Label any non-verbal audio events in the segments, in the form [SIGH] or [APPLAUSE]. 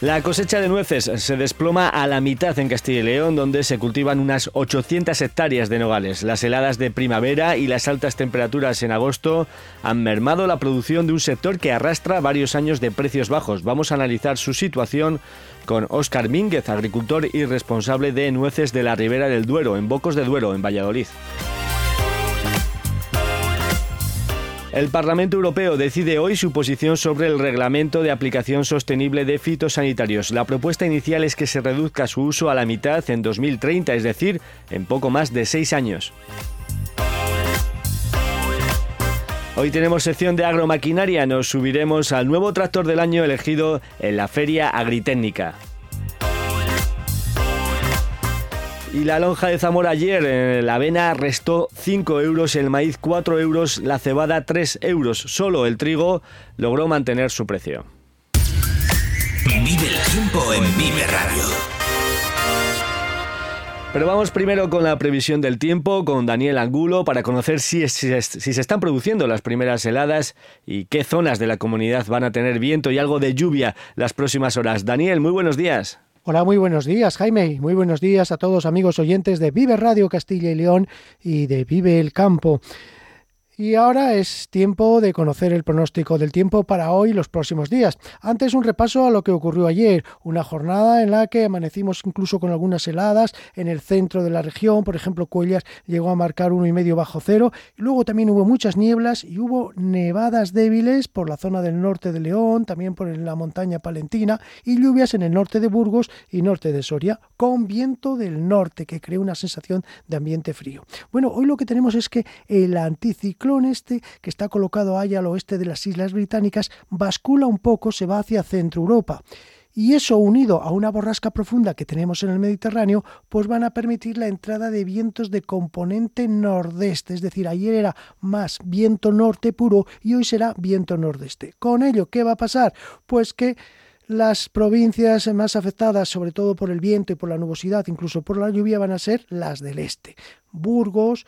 La cosecha de nueces se desploma a la mitad en Castilla y León, donde se cultivan unas 800 hectáreas de nogales. Las heladas de primavera y las altas temperaturas en agosto han mermado la producción de un sector que arrastra varios años de precios bajos. Vamos a analizar su situación con Óscar Mínguez, agricultor y responsable de nueces de la Ribera del Duero, en Bocos de Duero, en Valladolid. El Parlamento Europeo decide hoy su posición sobre el reglamento de aplicación sostenible de fitosanitarios. La propuesta inicial es que se reduzca su uso a la mitad en 2030, es decir, en poco más de seis años. Hoy tenemos sección de agromaquinaria, nos subiremos al nuevo tractor del año elegido en la Feria Agritécnica. Y la lonja de Zamora ayer, eh, la avena restó 5 euros, el maíz 4 euros, la cebada 3 euros. Solo el trigo logró mantener su precio. Vive el tiempo en Vive Radio. Pero vamos primero con la previsión del tiempo, con Daniel Angulo, para conocer si, si, si, se están produciendo las primeras heladas y qué zonas de la comunidad van a tener viento y algo de lluvia las próximas horas. Daniel, muy buenos días. Hola, muy buenos días, Jaime. Muy buenos días a todos amigos oyentes de Vive Radio Castilla y León y de Vive el Campo. Y ahora es tiempo de conocer el pronóstico del tiempo para hoy y los próximos días. Antes un repaso a lo que ocurrió ayer, una jornada en la que amanecimos incluso con algunas heladas en el centro de la región, por ejemplo Cuellas llegó a marcar uno y medio bajo cero, luego también hubo muchas nieblas y hubo nevadas débiles por la zona del norte de León, también por la montaña palentina y lluvias en el norte de Burgos y norte de Soria, con viento del norte que crea una sensación de ambiente frío. Bueno, hoy lo que tenemos es que el anticiclón este, que está colocado allá al oeste de las Islas Británicas, bascula un poco, se va hacia Centro Europa. Y eso unido a una borrasca profunda que tenemos en el Mediterráneo, pues van a permitir la entrada de vientos de componente nordeste. Es decir, ayer era más viento norte puro y hoy será viento nordeste. Con ello, ¿qué va a pasar? Pues que las provincias más afectadas, sobre todo por el viento y por la nubosidad, incluso por la lluvia, van a ser las del este. Burgos,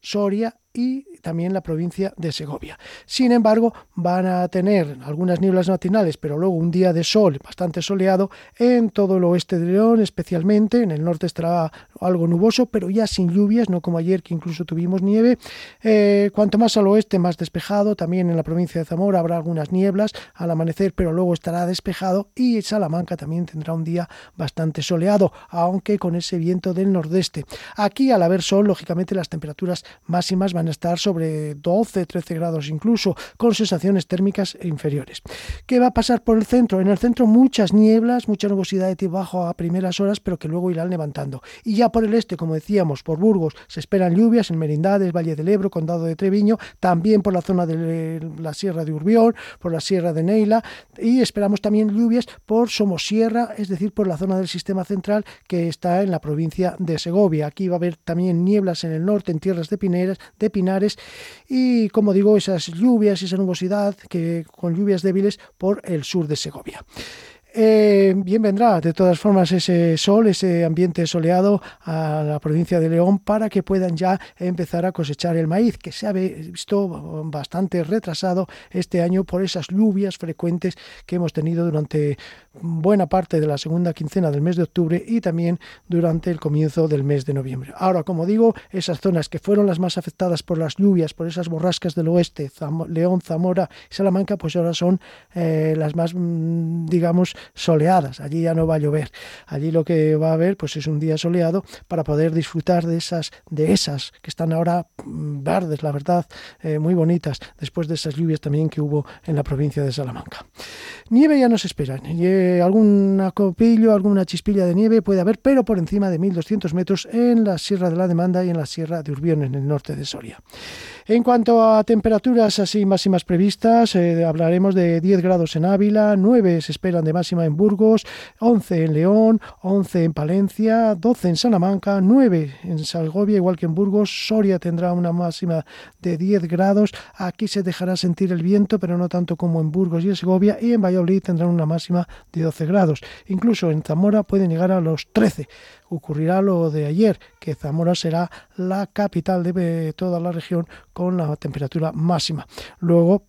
Soria y también la provincia de Segovia. Sin embargo, van a tener algunas nieblas matinales, pero luego un día de sol bastante soleado en todo el oeste de León, especialmente. En el norte estará algo nuboso, pero ya sin lluvias, no como ayer que incluso tuvimos nieve. Eh, cuanto más al oeste, más despejado. También en la provincia de Zamora habrá algunas nieblas al amanecer, pero luego estará despejado. Y Salamanca también tendrá un día bastante soleado, aunque con ese viento del nordeste. Aquí, al haber sol, lógicamente las temperaturas máximas van van estar sobre 12, 13 grados incluso, con sensaciones térmicas inferiores. ¿Qué va a pasar por el centro? En el centro muchas nieblas, mucha nubosidad de tipo bajo a primeras horas, pero que luego irán levantando. Y ya por el este, como decíamos, por Burgos, se esperan lluvias en Merindades, Valle del Ebro, Condado de Treviño, también por la zona de la Sierra de Urbión, por la Sierra de Neila, y esperamos también lluvias por Somosierra, es decir, por la zona del sistema central que está en la provincia de Segovia. Aquí va a haber también nieblas en el norte, en tierras de Pineras, de Pinares y, como digo, esas lluvias y esa nubosidad que con lluvias débiles por el sur de Segovia. Eh, bien vendrá, de todas formas, ese sol, ese ambiente soleado a la provincia de León para que puedan ya empezar a cosechar el maíz, que se ha visto bastante retrasado este año por esas lluvias frecuentes que hemos tenido durante buena parte de la segunda quincena del mes de octubre y también durante el comienzo del mes de noviembre. Ahora, como digo, esas zonas que fueron las más afectadas por las lluvias, por esas borrascas del oeste, León, Zamora y Salamanca, pues ahora son eh, las más, mm, digamos, soleadas. Allí ya no va a llover. Allí lo que va a haber pues es un día soleado para poder disfrutar de esas, de esas que están ahora mm, verdes, la verdad, eh, muy bonitas, después de esas lluvias también que hubo en la provincia de Salamanca. Nieve ya nos espera. Y, algún acopillo, alguna chispilla de nieve puede haber, pero por encima de 1200 metros en la Sierra de la Demanda y en la Sierra de Urbión, en el norte de Soria. En cuanto a temperaturas así máximas previstas, eh, hablaremos de 10 grados en Ávila, 9 se esperan de en Burgos, 11 en León, 11 en Palencia, 12 en Salamanca, 9 en Salgovia, igual que en Burgos. Soria tendrá una máxima de 10 grados. Aquí se dejará sentir el viento, pero no tanto como en Burgos y en Segovia. Y en Valladolid tendrán una máxima de 12 grados. Incluso en Zamora pueden llegar a los 13 ocurrirá lo de ayer, que Zamora será la capital de toda la región con la temperatura máxima. Luego,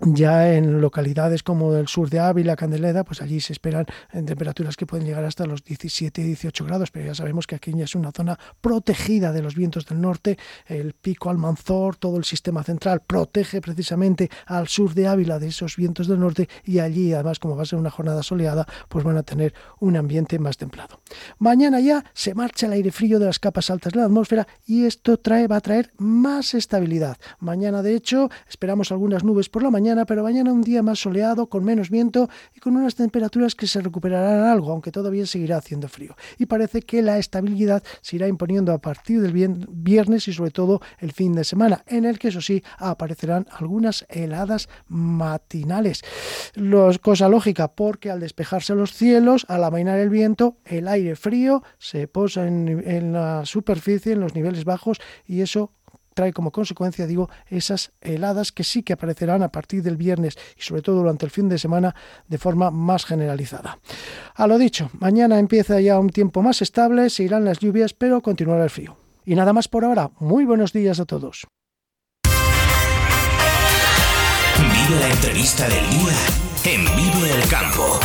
ya en localidades como el sur de Ávila, Candeleda, pues allí se esperan temperaturas que pueden llegar hasta los 17 y 18 grados, pero ya sabemos que aquí ya es una zona protegida de los vientos del norte, el pico Almanzor, todo el sistema central protege precisamente al sur de Ávila de esos vientos del norte y allí además como va a ser una jornada soleada, pues van a tener un ambiente más templado. Mañana ya se marcha el aire frío de las capas altas de la atmósfera y esto trae, va a traer más estabilidad. Mañana de hecho esperamos algunas nubes por la mañana pero mañana un día más soleado, con menos viento y con unas temperaturas que se recuperarán algo, aunque todavía seguirá haciendo frío. Y parece que la estabilidad se irá imponiendo a partir del viernes y sobre todo el fin de semana, en el que eso sí aparecerán algunas heladas matinales. Cosa lógica, porque al despejarse los cielos, al amainar el viento, el aire frío se posa en la superficie, en los niveles bajos, y eso trae como consecuencia, digo, esas heladas que sí que aparecerán a partir del viernes y sobre todo durante el fin de semana de forma más generalizada. A lo dicho, mañana empieza ya un tiempo más estable, se irán las lluvias, pero continuará el frío. Y nada más por ahora. Muy buenos días a todos. Vive la entrevista del día en Vive el Campo.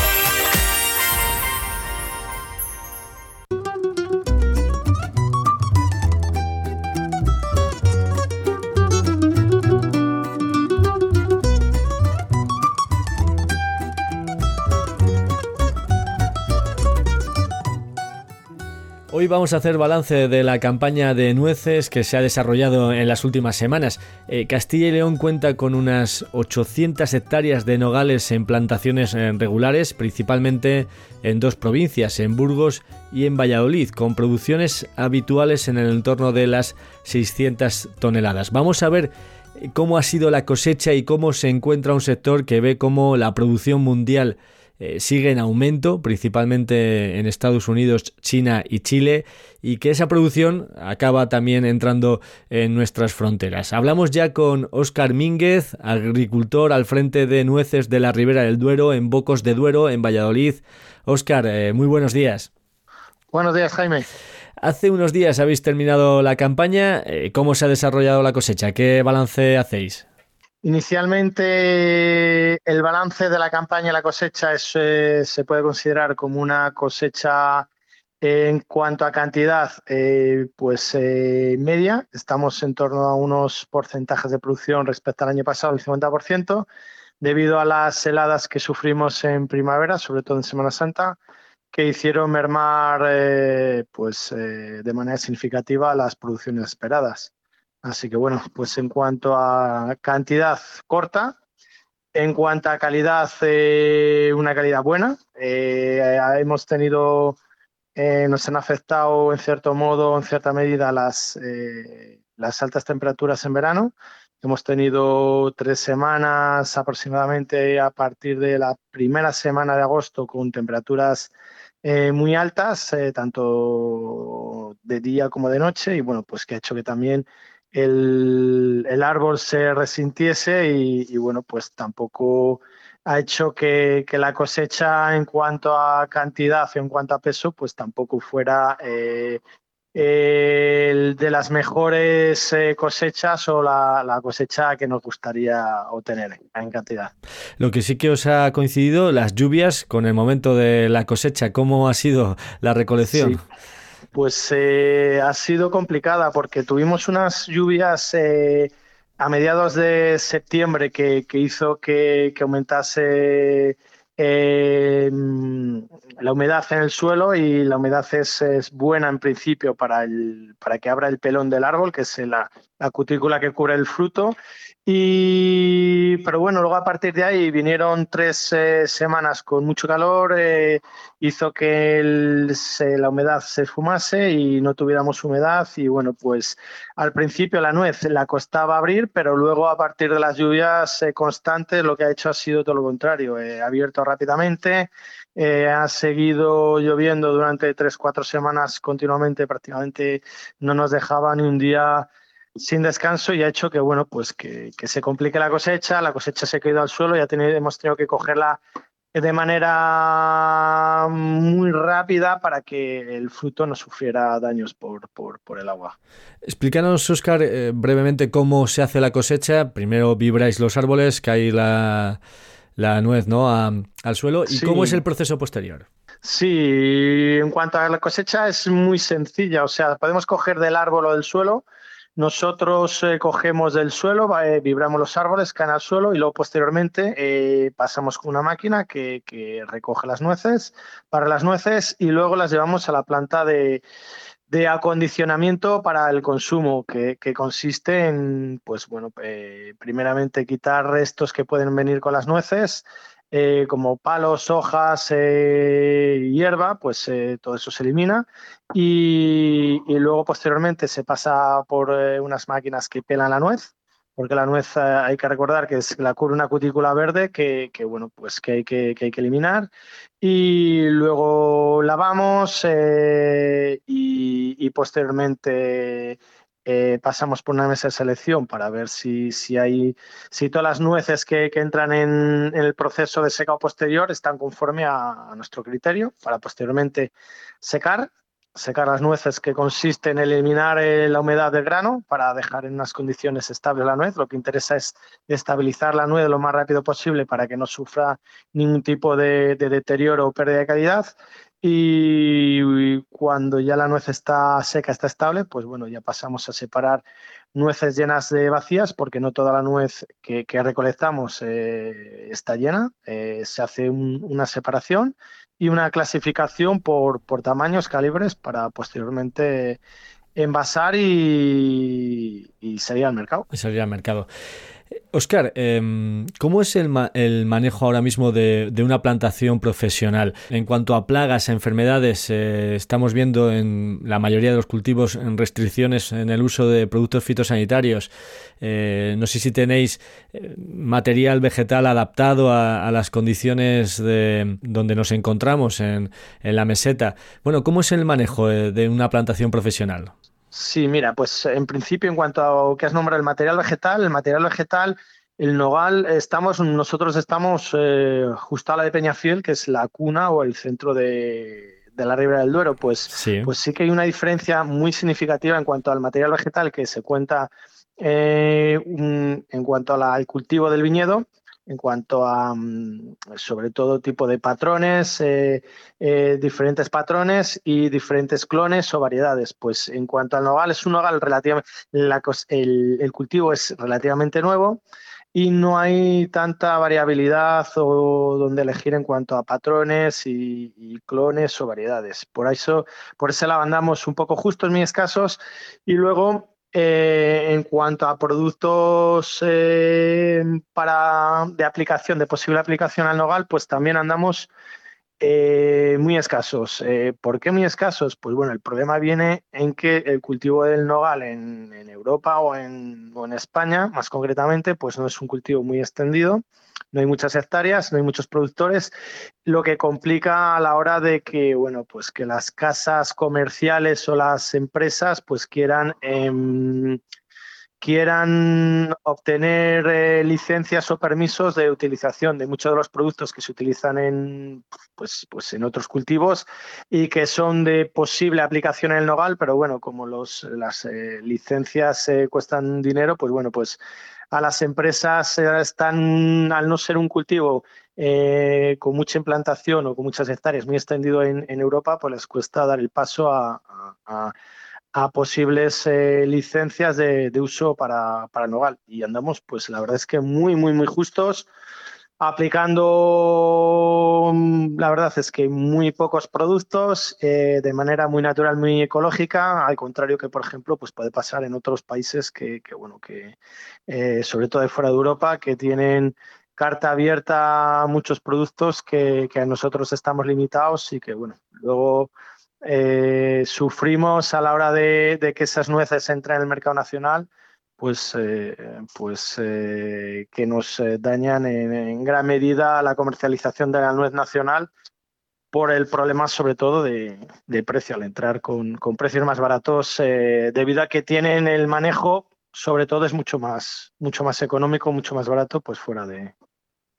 Hoy vamos a hacer balance de la campaña de nueces que se ha desarrollado en las últimas semanas. Eh, Castilla y León cuenta con unas 800 hectáreas de nogales en plantaciones eh, regulares, principalmente en dos provincias, en Burgos y en Valladolid, con producciones habituales en el entorno de las 600 toneladas. Vamos a ver eh, cómo ha sido la cosecha y cómo se encuentra un sector que ve cómo la producción mundial eh, sigue en aumento, principalmente en Estados Unidos, China y Chile, y que esa producción acaba también entrando en nuestras fronteras. Hablamos ya con Óscar Mínguez, agricultor al frente de nueces de la Ribera del Duero, en Bocos de Duero, en Valladolid. Óscar, eh, muy buenos días. Buenos días, Jaime. Hace unos días habéis terminado la campaña. Eh, ¿Cómo se ha desarrollado la cosecha? ¿Qué balance hacéis? Inicialmente el balance de la campaña y la cosecha eh, se puede considerar como una cosecha en cuanto a cantidad, eh, pues eh, media. Estamos en torno a unos porcentajes de producción respecto al año pasado, el 50%, debido a las heladas que sufrimos en primavera, sobre todo en Semana Santa, que hicieron mermar pues, de manera significativa las producciones esperadas. Así que bueno, pues en cuanto a cantidad corta, en cuanto a calidad, eh, una calidad buena. Eh, hemos tenido, eh, nos han afectado en cierto modo, en cierta medida, las, las altas temperaturas en verano. Hemos tenido tres semanas aproximadamente a partir de la primera semana de agosto con temperaturas muy altas, tanto de día como de noche, y bueno, pues que ha hecho que también el, árbol se resintiese y, bueno, pues tampoco ha hecho que, la cosecha en cuanto a cantidad y en cuanto a peso, pues tampoco fuera eh, de las mejores eh, cosechas o la, cosecha que nos gustaría obtener en cantidad. Lo que sí que os ha coincidido, las lluvias con el momento de la cosecha, ¿cómo ha sido la recolección? Pues eh, ha sido complicada porque tuvimos unas lluvias a mediados de septiembre que, hizo que, aumentase eh, la humedad en el suelo y la humedad es, buena en principio para, el, para que abra el pelón del árbol, que es la cutícula que cubre el fruto y, pero bueno, luego a partir de ahí vinieron tres eh, semanas con mucho calor, eh, hizo que la humedad se fumase y no tuviéramos humedad. Y bueno, pues al principio la nuez la costaba abrir, pero luego a partir de las lluvias eh, constantes lo que ha hecho ha sido todo lo contrario. ha abierto rápidamente, ha seguido lloviendo durante tres, cuatro semanas continuamente, prácticamente no nos dejaba ni un día sin descanso y ha hecho que bueno pues que, se complique la cosecha, la cosecha se ha caído al suelo y ha tenido, hemos tenido que cogerla de manera muy rápida para que el fruto no sufriera daños por, por, el agua. Explícanos, Oscar, eh, brevemente cómo se hace la cosecha. Primero vibráis los árboles, cae la, la nuez ¿no? al suelo. ¿Y cómo es el proceso posterior? Sí, en cuanto a la cosecha es muy sencilla. O sea, podemos coger del árbol o del suelo nosotros eh, cogemos del suelo, eh, vibramos los árboles, caen al suelo y luego posteriormente eh, pasamos con una máquina que, recoge las nueces, para las nueces y luego las llevamos a la planta de, acondicionamiento para el consumo, que, consiste en, pues bueno, primeramente quitar restos que pueden venir con las nueces, eh, como palos, hojas, eh, hierba, pues eh, todo eso se elimina. Y, luego posteriormente se pasa por unas máquinas que pelan la nuez, porque la nuez hay que recordar que es, la una cutícula verde que, bueno, pues que hay que, hay que eliminar. Y luego lavamos y posteriormente eh, pasamos por una mesa de selección para ver si, si hay si todas las nueces que, entran en, el proceso de secado posterior están conforme a, nuestro criterio para posteriormente secar secar las nueces que consiste en eliminar eh, la humedad del grano para dejar en unas condiciones estables la nuez. Lo que interesa es estabilizar la nuez lo más rápido posible para que no sufra ningún tipo de deterioro o pérdida de calidad y cuando ya la nuez está seca, está estable, pues bueno, ya pasamos a separar nueces llenas de vacías, porque no toda la nuez que, recolectamos eh, está llena. Eh, se hace una separación y una clasificación por, por tamaños, calibres, para posteriormente envasar y, y salir al mercado. Y salir al mercado. Oscar, em, ¿cómo es el, manejo ahora mismo de, una plantación profesional? En cuanto a plagas, a enfermedades, eh, estamos viendo en la mayoría de los cultivos restricciones en el uso de productos fitosanitarios. Eh, no sé si tenéis eh, material vegetal adaptado a, las condiciones de, donde nos encontramos en, en la meseta. Bueno, ¿cómo es el manejo de una plantación profesional? Sí, mira, pues en principio en cuanto a lo que has nombrado el material vegetal, el material vegetal, el nogal, estamos, nosotros estamos eh, justo a la de Peñafiel, que es la cuna o el centro de, la Ribera del Duero, pues sí. pues sí que hay una diferencia muy significativa en cuanto al material vegetal que se cuenta eh, en cuanto al cultivo del viñedo en cuanto a, mm, sobre todo, tipo de patrones, eh, eh, diferentes patrones y diferentes clones o variedades. Pues en cuanto al nogal, es un nogal relativamente, el, cultivo es relativamente nuevo y no hay tanta variabilidad o donde elegir en cuanto a patrones y, clones o variedades. Por eso, por eso la andamos un poco justos, muy escasos, y luego eh, en cuanto a productos eh, para, de aplicación, de posible aplicación al nogal, pues también andamos eh, muy escasos. ¿Por qué muy escasos? Pues bueno, el problema viene en que el cultivo del nogal en, Europa o en, o en, España, más concretamente, pues no es un cultivo muy extendido no hay muchas hectáreas, no hay muchos productores, lo que complica a la hora de que, bueno, pues que las casas comerciales o las empresas pues quieran, em, quieran obtener eh, licencias o permisos de utilización de muchos de los productos que se utilizan en, pues, pues en otros cultivos y que son de posible aplicación en el nogal, pero bueno, como las eh, licencias eh, cuestan dinero, pues bueno, pues a las empresas están, al no ser un cultivo con mucha implantación o con muchas hectáreas muy extendido en, Europa, pues les cuesta dar el paso a posibles eh, licencias de, uso para, para, Nogal. Y andamos, pues la verdad es que muy, muy, muy justos, aplicando, mm, la verdad es que muy pocos productos eh, de manera muy natural, muy ecológica, al contrario que, por ejemplo, pues puede pasar en otros países que, bueno, que eh, sobre todo de fuera de Europa, que tienen carta abierta a muchos productos que, que a nosotros estamos limitados y que, bueno, luego eh, sufrimos a la hora de, que esas nueces entren en el mercado nacional, pues, eh, pues eh, que nos dañan en, gran medida la comercialización de la nuez nacional por el problema sobre todo de, precio, al entrar con, precios más baratos, debido a que tienen el manejo, sobre todo es mucho más, mucho más económico, mucho más barato, pues fuera de,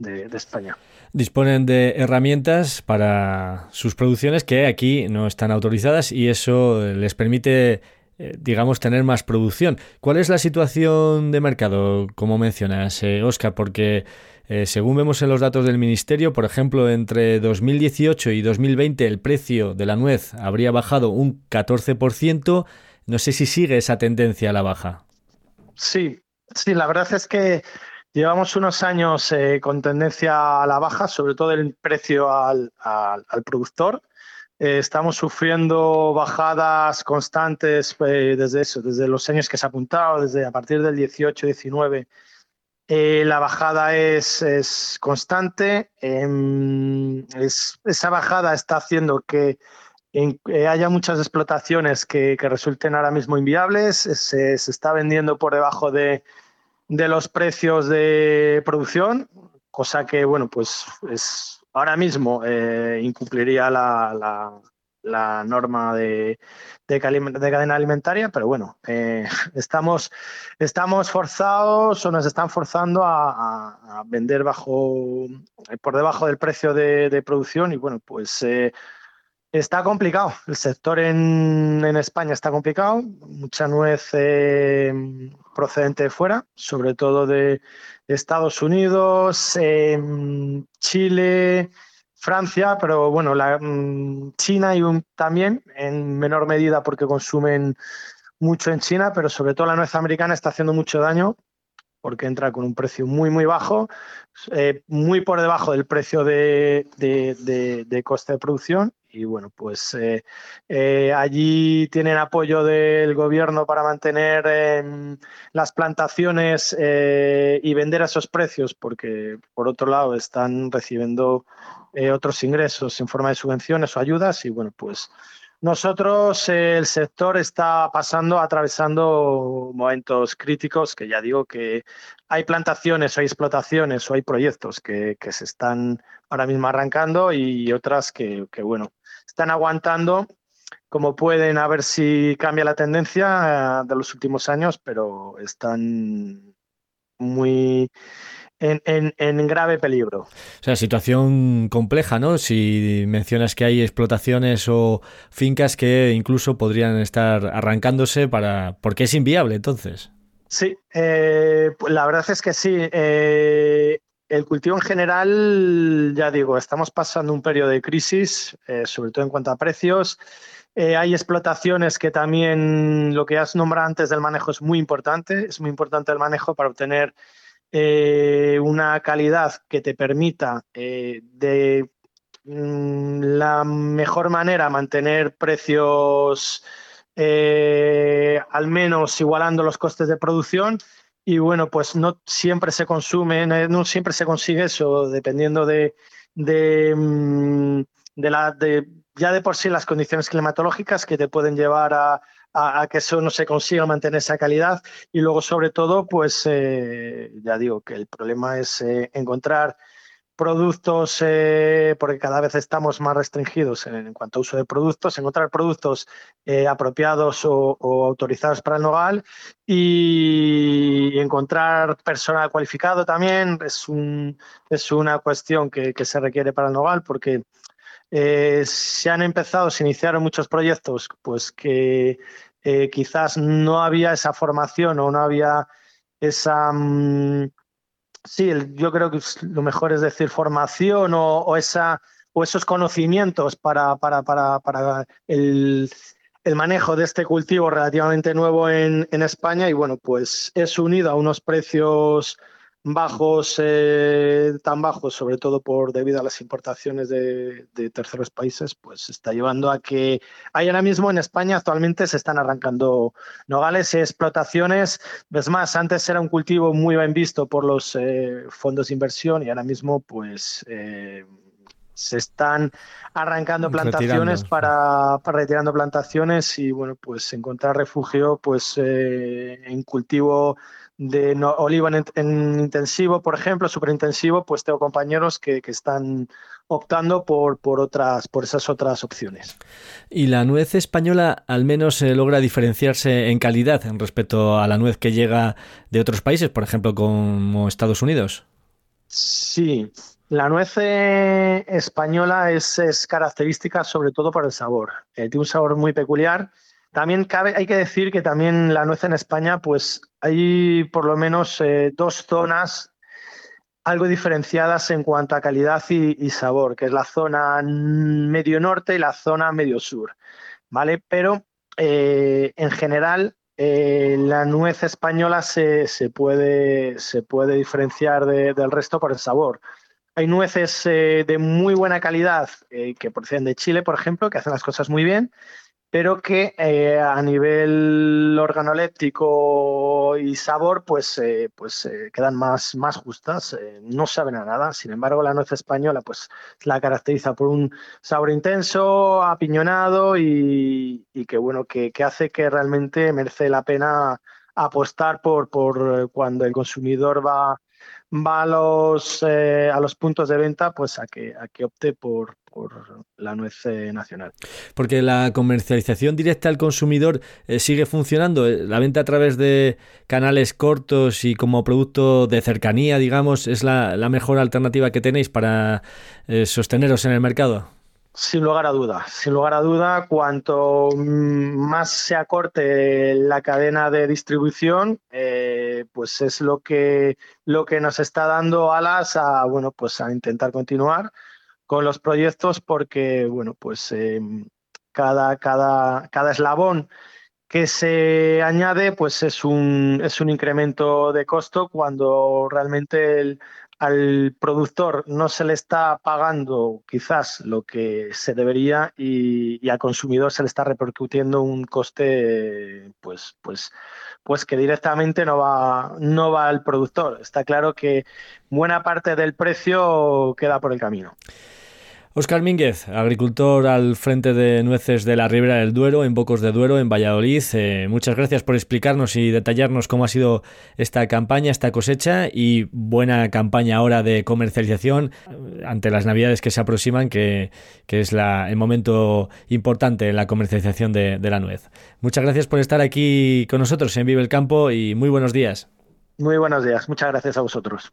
de, España. Disponen de herramientas para sus producciones que aquí no están autorizadas y eso les permite eh, digamos, tener más producción. ¿Cuál es la situación de mercado, como mencionas, Oscar? Eh, Porque eh, según vemos en los datos del Ministerio, por ejemplo, entre 2018 y 2020 el precio de la nuez habría bajado un 14%. No sé si sigue esa tendencia a la baja. Sí, sí, la verdad es que Llevamos unos años eh, con tendencia a la baja, sobre todo el precio al, productor. Eh, estamos sufriendo bajadas constantes eh, desde eso, desde los años que se ha apuntado, desde a partir del 18-19. la bajada es, constante. Em, esa bajada está haciendo que haya muchas explotaciones que, resulten ahora mismo inviables. se está vendiendo por debajo de, de los precios de producción, cosa que, bueno, pues es ahora mismo eh, incumpliría la, norma de, de, cadena alimentaria, pero bueno, eh, [LAUGHS] estamos, estamos forzados o nos están forzando a, vender bajo por debajo del precio de, producción y bueno, pues eh, Está complicado. El sector en, España está complicado. Mucha nuez eh, procedente de fuera, sobre todo de Estados Unidos, em, Chile, Francia, pero bueno, la, mm, China y también en menor medida porque consumen mucho en China, pero sobre todo la nuez americana está haciendo mucho daño porque entra con un precio muy, muy bajo, eh, muy por debajo del precio de, de coste de producción y bueno, pues eh, eh, allí tienen apoyo del gobierno para mantener em, las plantaciones eh, y vender a esos precios, porque por otro lado están recibiendo otros ingresos en forma de subvenciones o ayudas y bueno, pues nosotros, el sector está pasando, atravesando momentos críticos, que ya digo que hay plantaciones, hay explotaciones o hay proyectos que, se están ahora mismo arrancando y otras que, bueno, están aguantando como pueden a ver si cambia la tendencia eh, de los últimos años, pero están muy en, grave peligro. O sea, situación compleja, ¿no? Si mencionas que hay explotaciones o fincas que incluso podrían estar arrancándose para... porque es inviable entonces. Sí, eh, la verdad es que sí. Eh, el cultivo en general, ya digo, estamos pasando un periodo de crisis, eh, sobre todo en cuanto a precios. hay explotaciones que también lo que has nombrado antes del manejo es muy importante. Es muy importante el manejo para obtener eh, una calidad que te permita eh, de mm, la mejor manera mantener precios eh, al menos igualando los costes de producción y bueno, pues no siempre se consume, no siempre se consigue eso, dependiendo de, de, mm, de la, de, ya de por sí las condiciones climatológicas que te pueden llevar a, a, que eso no se consiga mantener esa calidad. Y luego sobre todo pues eh, ya digo que el problema es eh, encontrar productos, eh, porque cada vez estamos más restringidos en, cuanto a uso de productos, encontrar productos eh, apropiados o, autorizados para el nogal y encontrar personal cualificado también es, un, es una cuestión que, se requiere para el nogal porque eh, se han empezado, se iniciaron muchos proyectos pues que quizás no había esa formación o no había esa... Mm, Sí, yo creo que lo mejor es decir formación o, esa, o esos conocimientos para, para, para, para el, el, manejo de este cultivo relativamente nuevo en, en España. Y bueno, pues es unido a unos precios bajos, eh, tan bajos, sobre todo por debido a las importaciones de, terceros países, pues está llevando a que hay ahora mismo en España actualmente se están arrancando nogales y explotaciones. Ves más, antes era un cultivo muy bien visto por los eh, fondos de inversión y ahora mismo pues eh, se están arrancando plantaciones para, para, retirando plantaciones y bueno pues encontrar refugio pues en cultivo de oliva en, intensivo, por ejemplo, súper intensivo, pues tengo compañeros que, están optando por, por, otras, por esas otras opciones. ¿Y la nuez española al menos eh, logra diferenciarse en calidad en respecto a la nuez que llega de otros países, por ejemplo, como Estados Unidos? Sí, la nuez eh, española es, característica sobre todo por el sabor. Eh, tiene un sabor muy peculiar también cabe, hay que decir que también la nuez en España, pues hay por lo menos eh, dos zonas algo diferenciadas en cuanto a calidad y, sabor, que es la zona medio norte y la zona medio sur, ¿vale? Pero eh, en general eh, la nuez española se, puede, se puede, diferenciar del resto por el sabor. Hay nueces de muy buena calidad que proceden de Chile, por ejemplo, que hacen las cosas muy bien, pero que eh, a nivel organoléptico y sabor pues, eh, pues eh, quedan más, más justas, no saben a nada. Sin embargo, la nuez española pues la caracteriza por un sabor intenso, apiñonado y, que bueno, que, hace que realmente merece la pena apostar por, por cuando el consumidor va, va a los, a los puntos de venta, pues a que, a que opte por, por la nuez eh, nacional. Porque la comercialización directa al consumidor eh, sigue funcionando. Eh, la venta a través de canales cortos y como producto de cercanía, digamos, es la, mejor alternativa que tenéis para sosteneros en el mercado. Sin lugar a duda, sin lugar a duda, cuanto mm, más se acorte la cadena de distribución, pues es lo que, lo que nos está dando alas a, bueno, pues a intentar continuar con los proyectos porque, bueno, pues eh, cada, cada, cada eslabón que se añade pues es un, es un incremento de costo cuando realmente al productor no se le está pagando quizás lo que se debería y, al consumidor se le está repercutiendo un coste pues, pues, pues que directamente no va, no va al productor. Está claro que buena parte del precio queda por el camino. Óscar Mínguez, agricultor al frente de nueces de la Ribera del Duero, en Bocos de Duero, en Valladolid. Eh, muchas gracias por explicarnos y detallarnos cómo ha sido esta campaña, esta cosecha y buena campaña ahora de comercialización eh, ante las navidades que se aproximan, que, es la, el momento importante en la comercialización de, de la nuez. Muchas gracias por estar aquí con nosotros en Vive el Campo y muy buenos días. Muy buenos días, muchas gracias a vosotros.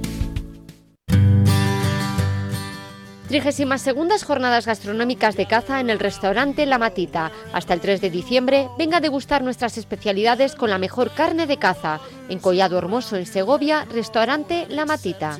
32 Jornadas Gastronómicas de Caza en el restaurante La Matita. Hasta el 3 de diciembre, venga a degustar nuestras especialidades con la mejor carne de caza. En Collado Hermoso, en Segovia, restaurante La Matita.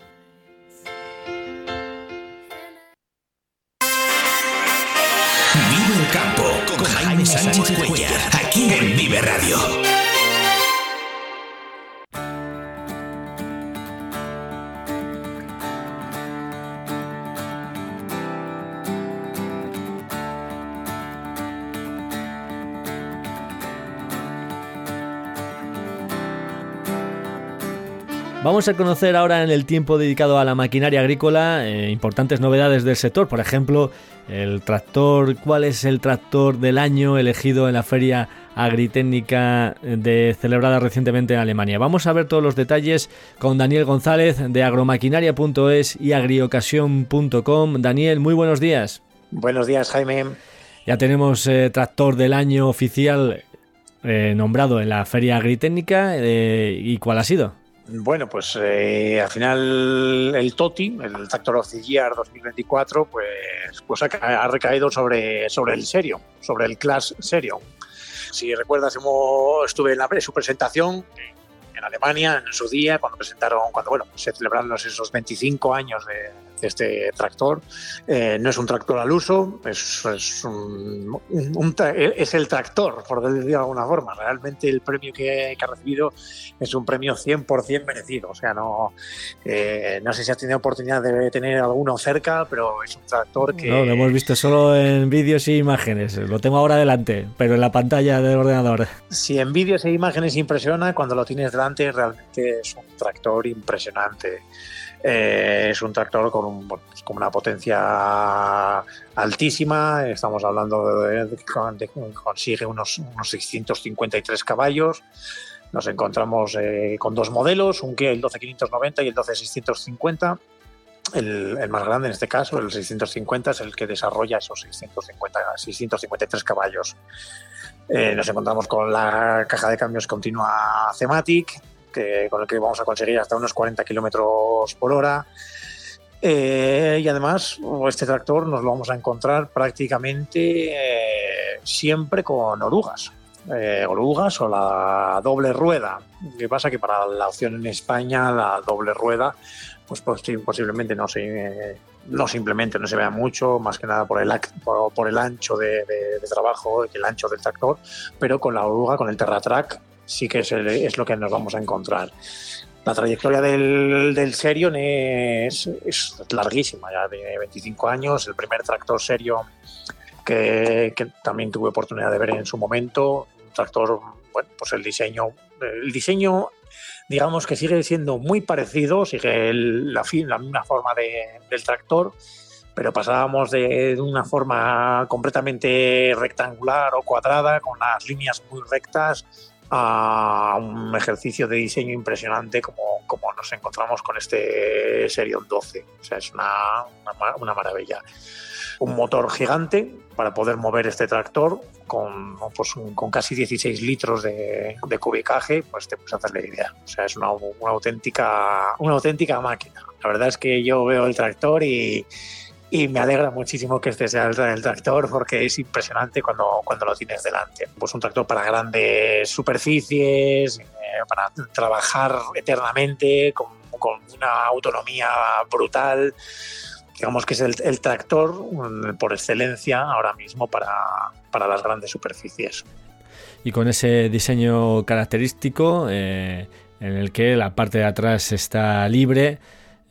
Campo con Jaime Sánchez Cuellar, aquí en Vive Radio. Vamos a conocer ahora en el tiempo dedicado a la maquinaria agrícola eh, importantes novedades del sector. Por ejemplo, el tractor, cuál es el tractor del año elegido en la feria agritécnica de, celebrada recientemente en Alemania. Vamos a ver todos los detalles con Daniel González de agromaquinaria.es y agriocasión.com. Daniel, muy buenos días. Buenos días, Jaime. Ya tenemos eh, tractor del año oficial eh, nombrado en la feria agritécnica. Eh, ¿Y cuál ha sido? Bueno, pues eh, al final el TOTI, el Tractor of the Year 2024, pues, pues ha, ha, recaído sobre, sobre el Serio, sobre el Class Serio. Si recuerdas, estuve en, la, en su presentación en Alemania en su día, cuando presentaron, cuando bueno, se celebraron esos 25 años de este tractor. Eh, no es un tractor al uso, es, es, un, un, es, el tractor, por decirlo de alguna forma. Realmente el premio que, que ha recibido es un premio 100% merecido. O sea, no, eh, no sé si has tenido oportunidad de tener alguno cerca, pero es un tractor que... No, lo hemos visto solo en vídeos y imágenes. Lo tengo ahora delante, pero en la pantalla del ordenador. Si en vídeos e imágenes impresiona, cuando lo tienes delante realmente es un tractor impresionante. Eh, es un tractor con, un, con, una potencia altísima, estamos hablando de, de consigue unos, unos, 653 caballos. Nos encontramos eh, con dos modelos, un Kia el 12590 y el 12650. El, el, más grande en este caso, el 650, es el que desarrolla esos 650, 653 caballos. Eh, nos encontramos con la caja de cambios continua Thematic, que, con el que vamos a conseguir hasta unos 40 kilómetros por hora. Eh, y además, este tractor nos lo vamos a encontrar prácticamente eh, siempre con orugas. Eh, orugas o la doble rueda. Que pasa que para la opción en España, la doble rueda, pues posiblemente no se, no simplemente no se vea mucho, más que nada por el, por, el ancho de, de trabajo, el ancho del tractor, pero con la oruga, con el TerraTrack, sí que es, el, es, lo que nos vamos a encontrar. La trayectoria del, del Serion es, es, larguísima, ya de 25 años, el primer tractor serio que, que, también tuve oportunidad de ver en su momento, un tractor, bueno, pues el diseño, el diseño digamos que sigue siendo muy parecido, sigue el, la, la, misma forma de, del tractor, pero pasábamos de, de, una forma completamente rectangular o cuadrada, con las líneas muy rectas, a un ejercicio de diseño impresionante como, como nos encontramos con este Serion 12. O sea, es una, una, una, maravilla. Un motor gigante para poder mover este tractor con, pues, un, con casi 16 litros de, de, cubicaje, pues te puedes hacer la idea. O sea, es una, una, auténtica, una auténtica máquina. La verdad es que yo veo el tractor y, y me alegra muchísimo que este sea el, tractor porque es impresionante cuando, cuando lo tienes delante. Pues un tractor para grandes superficies, eh, para trabajar eternamente, con, con, una autonomía brutal. Digamos que es el, tractor mm, por excelencia ahora mismo para, para, las grandes superficies. Y con ese diseño característico eh, en el que la parte de atrás está libre,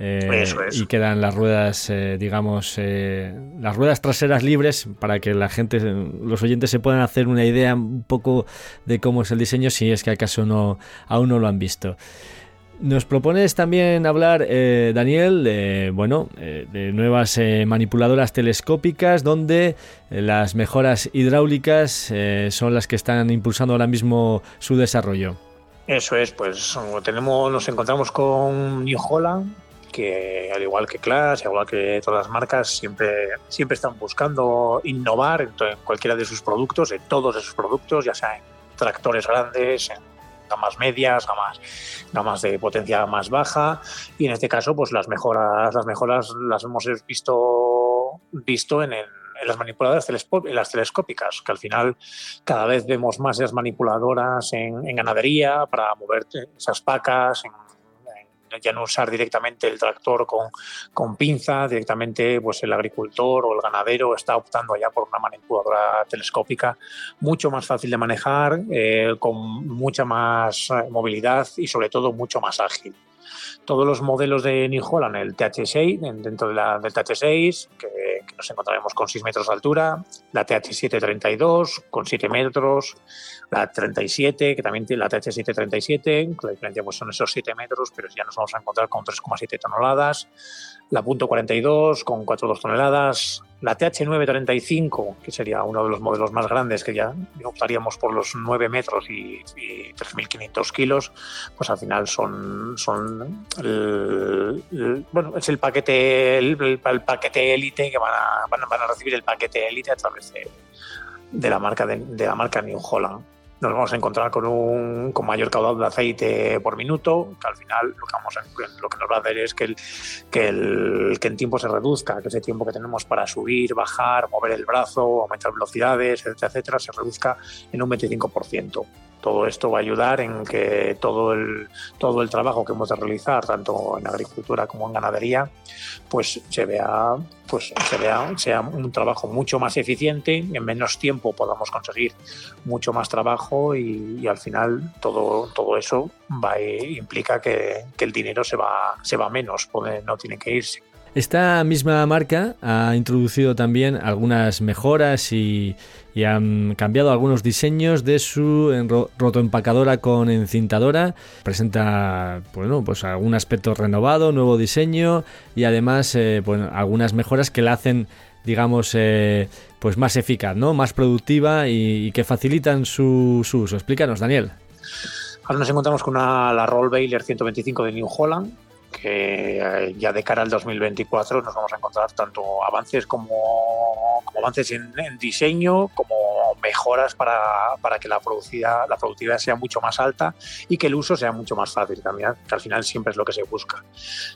eh, y quedan las ruedas, eh, digamos, eh, las ruedas traseras libres para que la gente, los oyentes se puedan hacer una idea un poco de cómo es el diseño si es que acaso no, aún no lo han visto. Nos propones también hablar, Daniel, de, bueno, de nuevas manipuladoras telescópicas donde las mejoras hidráulicas son las que están impulsando ahora mismo su desarrollo. Eso es, pues tenemos, nos encontramos con New Holland, que al igual que Clash, al igual que todas las marcas, siempre, siempre están buscando innovar en, cualquiera de sus productos, en todos sus productos, ya sea en tractores grandes, en gamas medias, gamas, gamas de potencia más baja, y en este caso, pues las mejoras, las mejoras las hemos visto, visto en, las manipuladoras las telescópicas, que al final cada vez vemos más esas manipuladoras en, en ganadería para mover esas pacas, en ya no usar directamente el tractor con, con pinza, directamente pues el agricultor o el ganadero está optando ya por una manipuladora telescópica mucho más fácil de manejar, eh, con mucha más eh, movilidad y sobre todo mucho más ágil. Todos los modelos de New Holland, el TH6, dentro de la, del TH6, que, que, nos encontraremos con 6 metros de altura, la TH732 con 7 metros, la 37, que también tiene la TH737, la diferencia pues son esos 7 metros, pero ya nos vamos a encontrar con 3,7 toneladas, la punto .42 con 4,2 toneladas, la TH935, que sería uno de los modelos más grandes, que ya optaríamos por los 9 metros y, 3.500 kilos, pues al final son, son bueno, es el paquete el, paquete élite que van a, van, a recibir el paquete élite a través de, de la marca de la marca New Holland nos vamos a encontrar con un con mayor caudal de aceite por minuto, que al final lo que, vamos lo que nos va a hacer es que el, que el que en tiempo se reduzca, que ese tiempo que tenemos para subir, bajar, mover el brazo, aumentar velocidades, etcétera, etcétera, se reduzca en un 25%. Todo esto va a ayudar en que todo el, todo el trabajo que hemos de realizar, tanto en agricultura como en ganadería, pues se vea, pues se vea, sea un trabajo mucho más eficiente, en menos tiempo podamos conseguir mucho más trabajo y, al final todo, todo eso va, implica que, que, el dinero se va, se va menos, no tiene que irse. Esta misma marca ha introducido también algunas mejoras y, han cambiado algunos diseños de su rotoempacadora con encintadora. Presenta bueno, pues algún aspecto renovado, nuevo diseño y además eh, algunas mejoras que la hacen digamos eh, pues más eficaz, ¿no? más productiva y, que facilitan su, su, uso. Explícanos, Daniel. Ahora nos encontramos con la Roll Baylor 125 de New Holland, que eh, ya de cara al 2024 nos vamos a encontrar tanto avances como, avances en, diseño como mejoras para, para, que la, producida, la productividad sea mucho más alta y que el uso sea mucho más fácil también, que al final siempre es lo que se busca.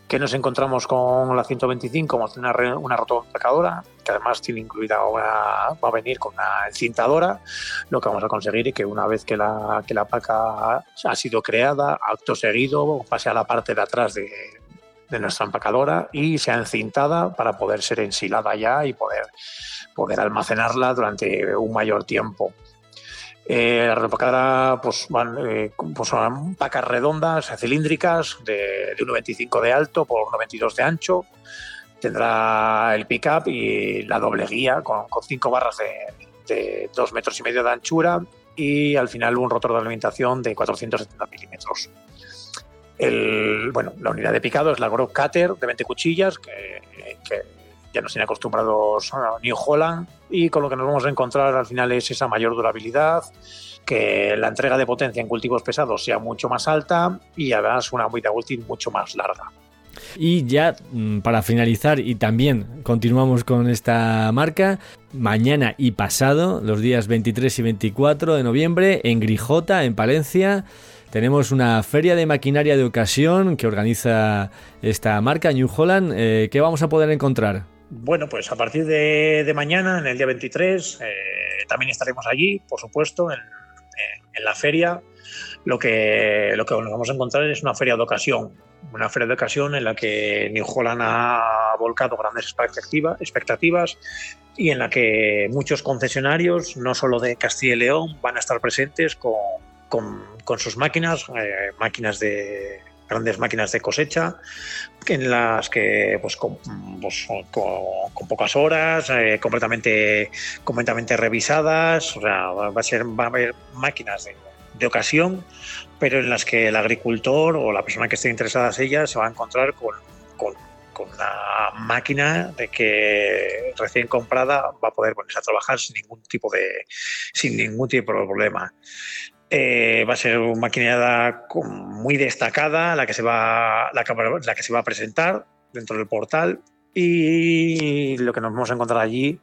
¿Qué nos encontramos con la 125? Vamos a tener una, una que además tiene incluida va a venir con una encintadora, lo que vamos a conseguir es que una vez que la, que la paca ha sido creada, acto seguido pase a la parte de atrás de, de nuestra empacadora y sea encintada para poder ser ensilada ya y poder, poder almacenarla durante un mayor tiempo. Eh, la empacadora pues, van, eh, pues son pacas redondas, cilíndricas, de, de 1,25 de alto por 1,22 de ancho, tendrá el pickup y la doble guía con, cinco barras de, dos metros y medio de anchura y al final un rotor de alimentación de 470 milímetros. bueno, la unidad de picado es la Grove Cutter de 20 cuchillas que, ya nos tiene acostumbrados a New Holland y con lo que nos vamos a encontrar al final es esa mayor durabilidad, que la entrega de potencia en cultivos pesados sea mucho más alta y además una vida útil mucho más larga. Y ya mm, para finalizar, y también continuamos con esta marca, mañana y pasado, los días 23 y 24 de noviembre, en Grijota, en Palencia, tenemos una feria de maquinaria de ocasión que organiza esta marca, New Holland. Eh, ¿Qué vamos a poder encontrar? Bueno, pues a partir de, mañana, en el día 23, eh, también estaremos allí, por supuesto, en, la feria. Lo que, lo que nos vamos a encontrar es una feria de ocasión, una feria de ocasión en la que New Holland ha volcado grandes expectativas y en la que muchos concesionarios, no solo de Castilla y León, van a estar presentes con, con, sus máquinas, eh, máquinas de grandes máquinas de cosecha, en las que pues con, pues, pocas horas, eh, completamente, completamente revisadas, o sea, va a ser, va a haber máquinas de, ocasión, pero en las que el agricultor o la persona que esté interesada en ellas se va a encontrar con, con, con una máquina de que recién comprada va a poder ponerse a trabajar sin ningún tipo de sin ningún tipo de problema. Eh, va a ser una maquinada muy destacada, la que, se va, la, que, se va a presentar dentro del portal. Y lo que nos vamos a encontrar allí,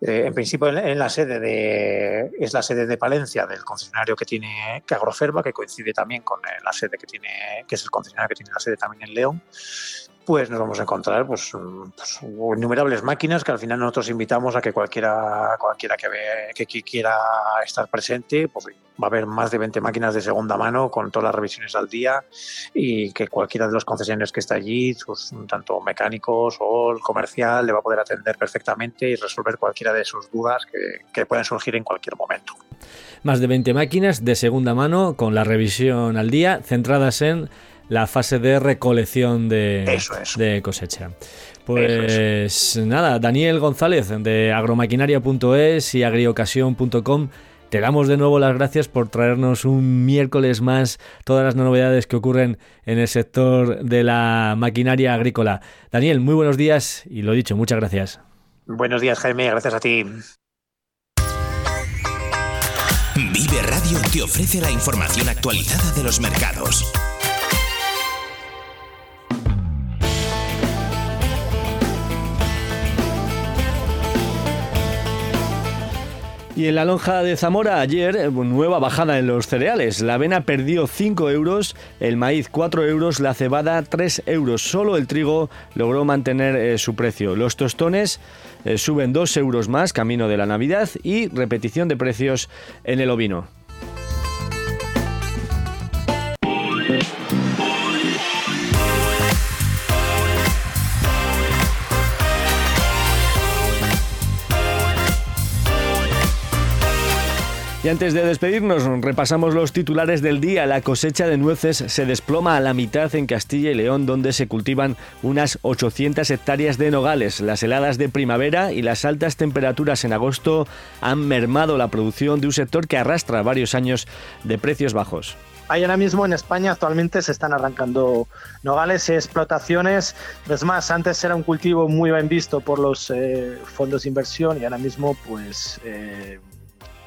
eh, en principio en, la sede de, es la sede de Palencia del concesionario que tiene que Agroferba, que coincide también con eh, la sede que tiene, que es el concesionario que tiene la sede también en León pues nos vamos a encontrar pues, pues, innumerables máquinas que al final nosotros invitamos a que cualquiera, cualquiera que, ve, que, quiera estar presente, pues va a haber más de 20 máquinas de segunda mano con todas las revisiones al día y que cualquiera de los concesionarios que está allí, pues, tanto mecánicos o el comercial, le va a poder atender perfectamente y resolver cualquiera de sus dudas que, que puedan surgir en cualquier momento. Más de 20 máquinas de segunda mano con la revisión al día centradas en la fase de recolección de, de cosecha. Pues nada, Daniel González de agromaquinaria.es y agriocasión.com. Te damos de nuevo las gracias por traernos un miércoles más todas las novedades que ocurren en el sector de la maquinaria agrícola. Daniel, muy buenos días y lo dicho, muchas gracias. Buenos días, Jaime, gracias a ti. Vive Radio te ofrece la información actualizada de los mercados. Y en la lonja de Zamora ayer, eh, nueva bajada en los cereales. La avena perdió 5 euros, el maíz 4 euros, la cebada 3 euros. Solo el trigo logró mantener eh, su precio. Los tostones eh, suben 2 euros más, camino de la Navidad, y repetición de precios en el ovino. Y antes de despedirnos, repasamos los titulares del día. La cosecha de nueces se desploma a la mitad en Castilla y León, donde se cultivan unas 800 hectáreas de nogales. Las heladas de primavera y las altas temperaturas en agosto han mermado la producción de un sector que arrastra varios años de precios bajos. Hay ahora mismo en España actualmente se están arrancando nogales y explotaciones. Es más, antes era un cultivo muy bien visto por los eh, fondos de inversión y ahora mismo pues eh,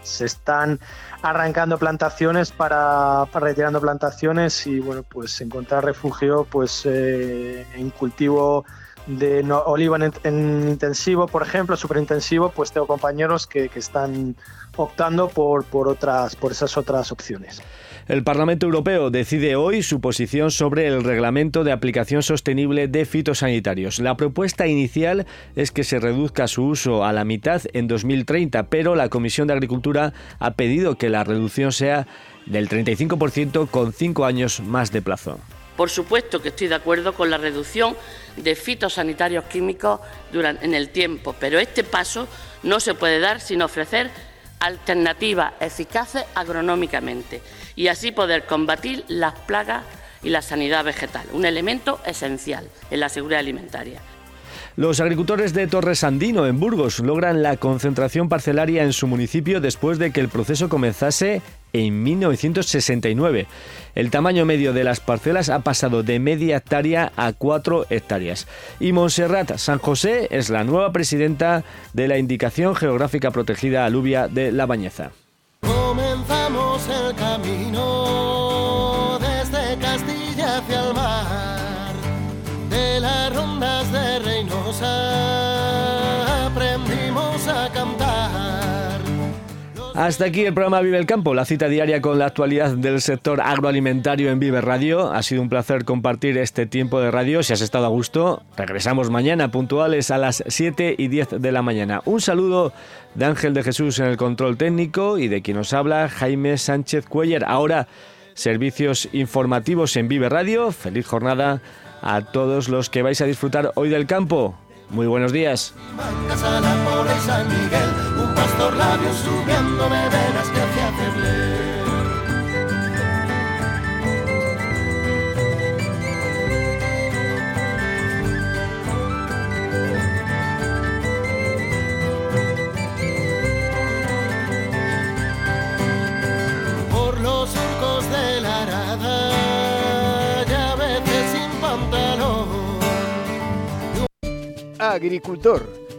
se están arrancando plantaciones para, retirando plantaciones y bueno pues encontrar refugio pues eh, en cultivo de oliva en, intensivo por ejemplo super intensivo pues tengo compañeros que, que están optando por, por otras por esas otras opciones el Parlamento Europeo decide hoy su posición sobre el reglamento de aplicación sostenible de fitosanitarios. La propuesta inicial es que se reduzca su uso a la mitad en 2030, pero la Comisión de Agricultura ha pedido que la reducción sea del 35% con cinco años más de plazo. Por supuesto que estoy de acuerdo con la reducción de fitosanitarios químicos en el tiempo, pero este paso no se puede dar sin ofrecer alternativas eficaces agronómicamente y así poder combatir las plagas y la sanidad vegetal, un elemento esencial en la seguridad alimentaria. Los agricultores de Torres Andino, en Burgos, logran la concentración parcelaria en su municipio después de que el proceso comenzase en 1969. El tamaño medio de las parcelas ha pasado de media hectárea a cuatro hectáreas. Y Montserrat San José es la nueva presidenta de la Indicación Geográfica Protegida Aluvia de La Bañeza. Hasta aquí el programa Vive el Campo, la cita diaria con la actualidad del sector agroalimentario en Vive Radio. Ha sido un placer compartir este tiempo de radio. Si has estado a gusto, regresamos mañana puntuales a las 7 y 10 de la mañana. Un saludo de Ángel de Jesús en el control técnico y de quien nos habla Jaime Sánchez Cuellar. Ahora, servicios informativos en Vive Radio. Feliz jornada a todos los que vais a disfrutar hoy del campo. Muy buenos días. Un pastor labio subiendo venas que hacía hacerle. Los de la arada, ya veces sin pantalón. Agricultor,